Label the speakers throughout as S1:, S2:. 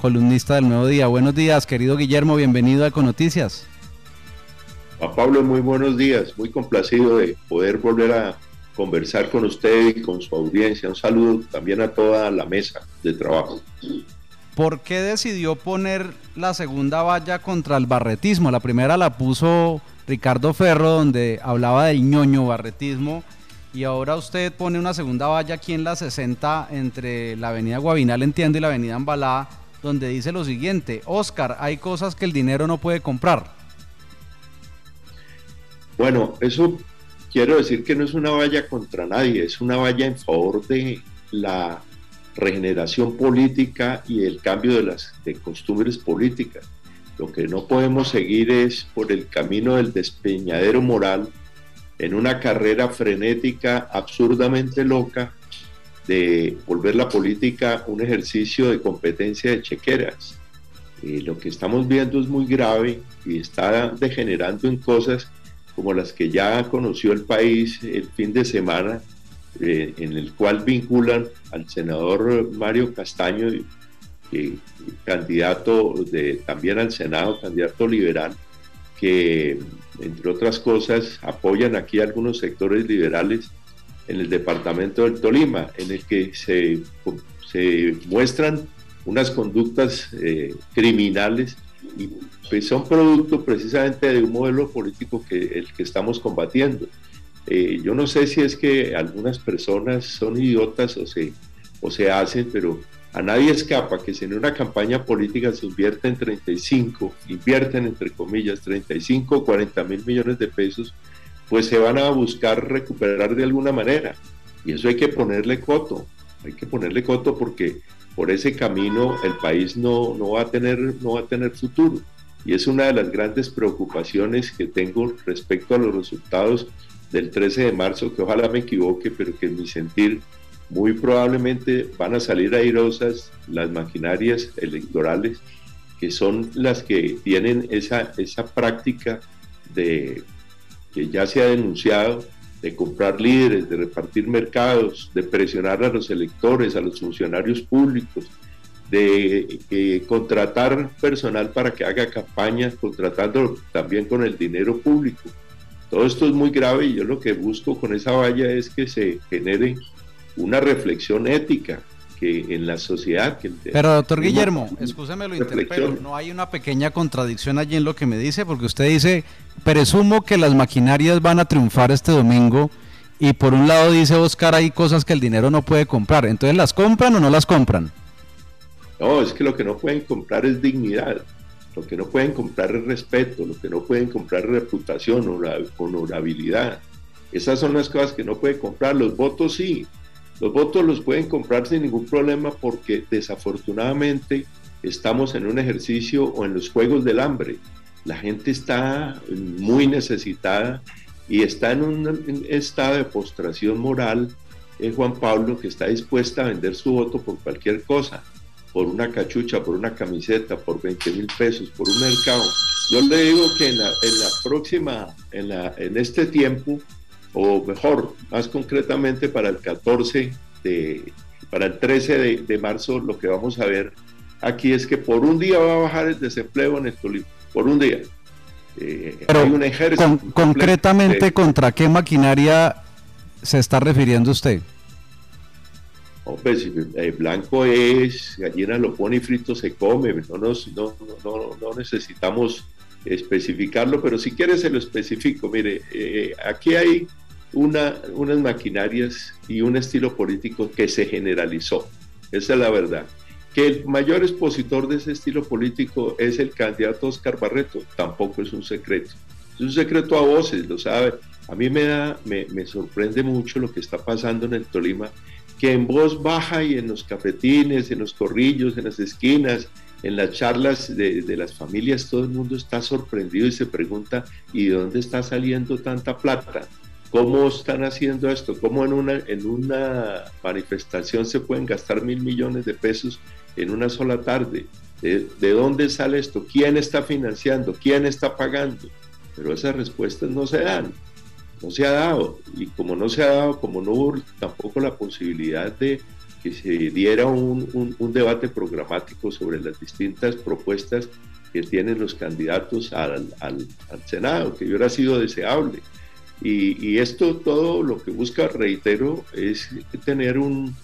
S1: columnista del Nuevo Día. Buenos días, querido Guillermo, bienvenido a Econoticias.
S2: A Pablo, muy buenos días, muy complacido de poder volver a conversar con usted y con su audiencia. Un saludo también a toda la mesa de trabajo.
S1: ¿Por qué decidió poner la segunda valla contra el barretismo? La primera la puso Ricardo Ferro, donde hablaba del ñoño barretismo, y ahora usted pone una segunda valla aquí en la 60 entre la avenida Guavinal, entiendo, y la avenida Ambalá, donde dice lo siguiente, Oscar, hay cosas que el dinero no puede comprar.
S2: Bueno, eso quiero decir que no es una valla contra nadie, es una valla en favor de la regeneración política y el cambio de las de costumbres políticas. Lo que no podemos seguir es por el camino del despeñadero moral en una carrera frenética absurdamente loca de volver la política un ejercicio de competencia de chequeras. Y lo que estamos viendo es muy grave y está degenerando en cosas como las que ya conoció el país el fin de semana, eh, en el cual vinculan al senador Mario Castaño, candidato de, también al Senado, candidato liberal, que entre otras cosas apoyan aquí algunos sectores liberales en el departamento del Tolima, en el que se, se muestran unas conductas eh, criminales y pues son producto precisamente de un modelo político que el que estamos combatiendo. Eh, yo no sé si es que algunas personas son idiotas o se, o se hacen, pero a nadie escapa que si en una campaña política se invierte en 35, invierten entre comillas 35 o 40 mil millones de pesos, pues se van a buscar recuperar de alguna manera. Y eso hay que ponerle coto, hay que ponerle coto porque por ese camino el país no, no, va, a tener, no va a tener futuro. Y es una de las grandes preocupaciones que tengo respecto a los resultados del 13 de marzo, que ojalá me equivoque, pero que en mi sentir muy probablemente van a salir airosas las maquinarias electorales, que son las que tienen esa, esa práctica de que ya se ha denunciado, de comprar líderes, de repartir mercados, de presionar a los electores, a los funcionarios públicos, de eh, contratar personal para que haga campañas, contratando también con el dinero público. Todo esto es muy grave y yo lo que busco con esa valla es que se genere una reflexión ética que en la sociedad... Que
S1: Pero doctor Guillermo, escúcheme lo interpelo, no hay una pequeña contradicción allí en lo que me dice, porque usted dice, presumo que las maquinarias van a triunfar este domingo y por un lado dice Oscar hay cosas que el dinero no puede comprar, entonces las compran o no las compran.
S2: No, es que lo que no pueden comprar es dignidad, lo que no pueden comprar es respeto, lo que no pueden comprar es reputación, o honorabilidad. Esas son las cosas que no pueden comprar, los votos sí, los votos los pueden comprar sin ningún problema porque desafortunadamente estamos en un ejercicio o en los juegos del hambre. La gente está muy necesitada y está en un estado de postración moral en Juan Pablo que está dispuesta a vender su voto por cualquier cosa, por una cachucha, por una camiseta, por 20 mil pesos, por un mercado. Yo le digo que en la, próxima, en este tiempo, o mejor, más concretamente para el 14 de, para el 13 de, marzo, lo que vamos a ver aquí es que por un día va a bajar el desempleo en el Tolima, por un día.
S1: Eh, Pero hay un ejército concretamente, ¿contra qué maquinaria se está refiriendo usted?
S2: pues, el blanco es, gallina lo pone y frito se come, no, nos, no, no, no necesitamos especificarlo, pero si quiere se lo especifico. Mire, eh, aquí hay una, unas maquinarias y un estilo político que se generalizó. Esa es la verdad. Que el mayor expositor de ese estilo político es el candidato Oscar Barreto, tampoco es un secreto. Es un secreto a voces, lo sabe. A mí me, da, me, me sorprende mucho lo que está pasando en el Tolima, que en voz baja y en los cafetines, en los corrillos, en las esquinas, en las charlas de, las familias, todo el mundo está sorprendido y se pregunta, ¿y de dónde está saliendo tanta plata? ¿Cómo están haciendo esto? ¿Cómo en una, en una manifestación se pueden gastar mil millones de pesos en una sola tarde? ¿De, ¿De, dónde sale esto? ¿Quién está financiando? ¿Quién está pagando? Pero esas respuestas no se dan, no se ha dado. Y como no se ha dado, como no hubo tampoco la posibilidad de que se diera un, un, debate programático sobre las distintas propuestas que tienen los candidatos al, al, al Senado, que hubiera sido deseable. Y, y, esto todo lo que busca, reitero, es tener un,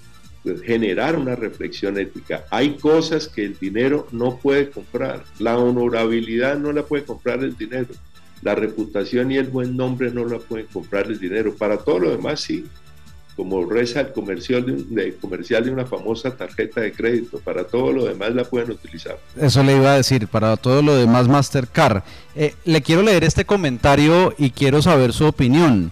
S2: generar una reflexión ética. Hay cosas que el dinero no puede comprar. La honorabilidad no la puede comprar el dinero. La reputación y el buen nombre no la pueden comprar el dinero. Para todo lo demás sí. Como reza el comercial de, una famosa tarjeta de crédito. Para todo lo demás la pueden utilizar.
S1: Eso le iba a decir. Para todo lo demás Mastercard. Eh, le quiero leer este comentario y quiero saber su opinión.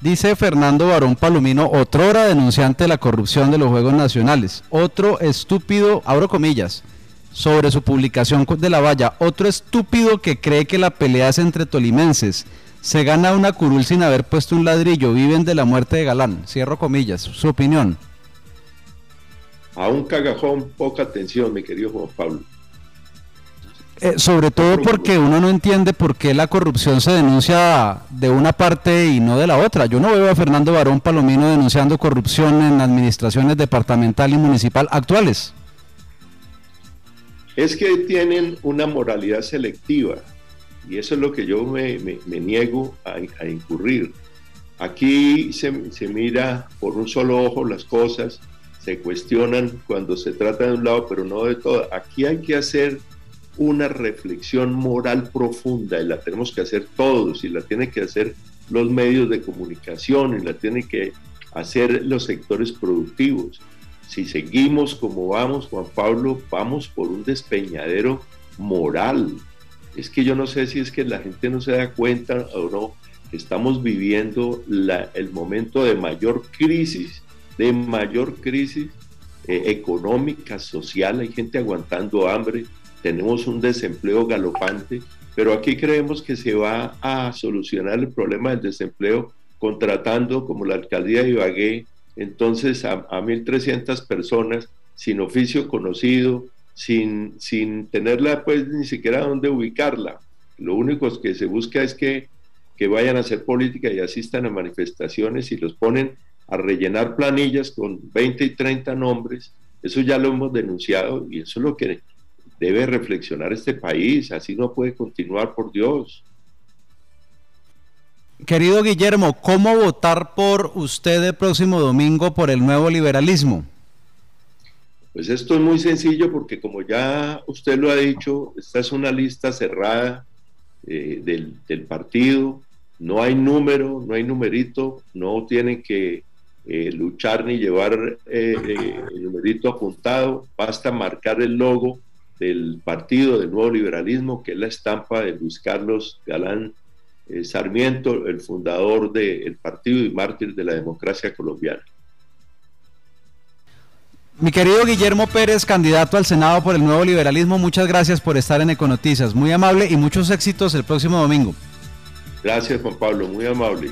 S1: Dice Fernando Barón Palomino, otrora denunciante de la corrupción de los Juegos Nacionales. Otro estúpido, abro comillas, sobre su publicación de la valla. Otro estúpido que cree que la pelea es entre tolimenses. Se gana una curul sin haber puesto un ladrillo. Viven de la muerte de Galán. Cierro comillas. Su opinión.
S2: A un cagajón, poca atención, mi querido Juan Pablo.
S1: Eh, sobre todo porque uno no entiende por qué la corrupción se denuncia de una parte y no de la otra. Yo no veo a Fernando Barón Palomino denunciando corrupción en administraciones departamental y municipal actuales.
S2: Es que tienen una moralidad selectiva y eso es lo que yo me, niego a, incurrir. Aquí se, se mira por un solo ojo las cosas, se cuestionan cuando se trata de un lado, pero no de todo. Aquí hay que hacer una reflexión moral profunda y la tenemos que hacer todos y la tienen que hacer los medios de comunicación y la tienen que hacer los sectores productivos. Si seguimos como vamos, Juan Pablo, vamos por un despeñadero moral. Es que yo no sé si es que la gente no se da cuenta o no estamos viviendo el momento de mayor crisis, de mayor crisis eh, económica, social. Hay gente aguantando hambre, tenemos un desempleo galopante, pero aquí creemos que se va a solucionar el problema del desempleo contratando como la alcaldía de Ibagué entonces a, 1.300 personas sin oficio conocido, sin, sin tenerla pues ni siquiera dónde ubicarla. Lo único que se busca es que, que vayan a hacer política y asistan a manifestaciones y los ponen a rellenar planillas con 20 y 30 nombres. Eso ya lo hemos denunciado y eso es lo que debe reflexionar este país, así no puede continuar, por Dios.
S1: Querido Guillermo, ¿cómo votar por usted el próximo domingo por el nuevo liberalismo?
S2: Pues esto es muy sencillo porque como ya usted lo ha dicho, esta es una lista cerrada eh, del, partido, no hay número, no hay numerito, no tienen que eh, luchar ni llevar eh, el numerito apuntado, basta marcar el logo del partido del nuevo liberalismo, que es la estampa de Luis Carlos Galán Sarmiento, el fundador del partido y mártir de la democracia colombiana.
S1: Mi querido Guillermo Pérez, candidato al Senado por el nuevo liberalismo, muchas gracias por estar en Econoticias. Muy amable y muchos éxitos el próximo domingo.
S2: Gracias, Juan Pablo, muy amable.